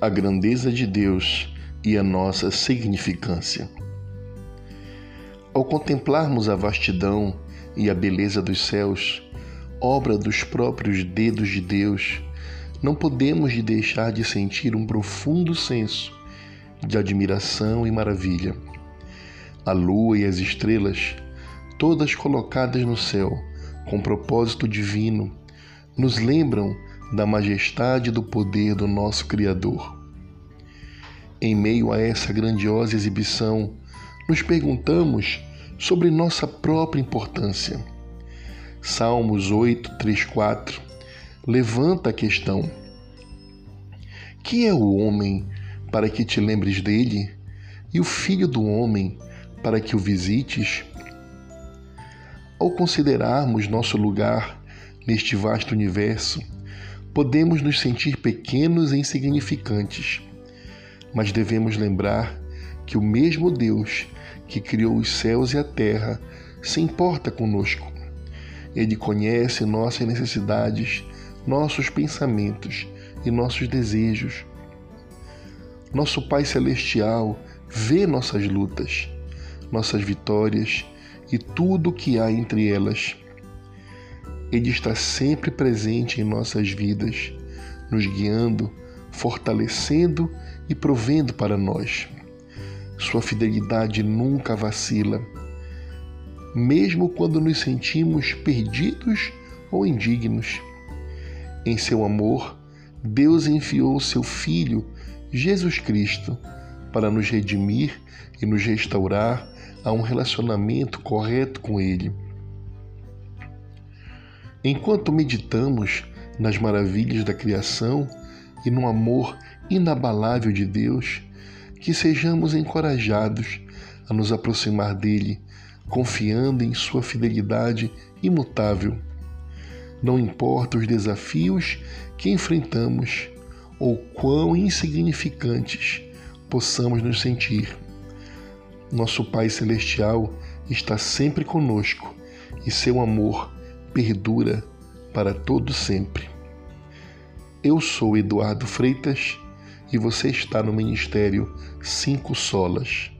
a grandeza de Deus e a nossa significância. Ao contemplarmos a vastidão e a beleza dos céus, obra dos próprios dedos de Deus, não podemos deixar de sentir um profundo senso de admiração e maravilha. A lua e as estrelas, todas colocadas no céu com propósito divino, nos lembram da majestade do poder do nosso Criador. Em meio a essa grandiosa exibição, nos perguntamos sobre nossa própria importância. Salmos 8, 3, 4 levanta a questão: Que é o homem para que te lembres dele, e o filho do homem para que o visites? Ao considerarmos nosso lugar neste vasto universo, podemos nos sentir pequenos e insignificantes, mas devemos lembrar que o mesmo Deus que criou os céus e a terra se importa conosco. Ele conhece nossas necessidades nossos pensamentos e nossos desejos. Nosso Pai Celestial vê nossas lutas, nossas vitórias e tudo o que há entre elas. Ele está sempre presente em nossas vidas, nos guiando, fortalecendo e provendo para nós. Sua fidelidade nunca vacila, mesmo quando nos sentimos perdidos ou indignos. Em seu amor, Deus enviou seu Filho, Jesus Cristo, para nos redimir e nos restaurar a um relacionamento correto com Ele. Enquanto meditamos nas maravilhas da criação e no amor inabalável de Deus, que sejamos encorajados a nos aproximar dele, confiando em Sua fidelidade imutável não importa os desafios que enfrentamos ou quão insignificantes possamos nos sentir. Nosso Pai Celestial está sempre conosco e seu amor perdura para todo sempre. Eu sou Eduardo Freitas e você está no Ministério Cinco Solas.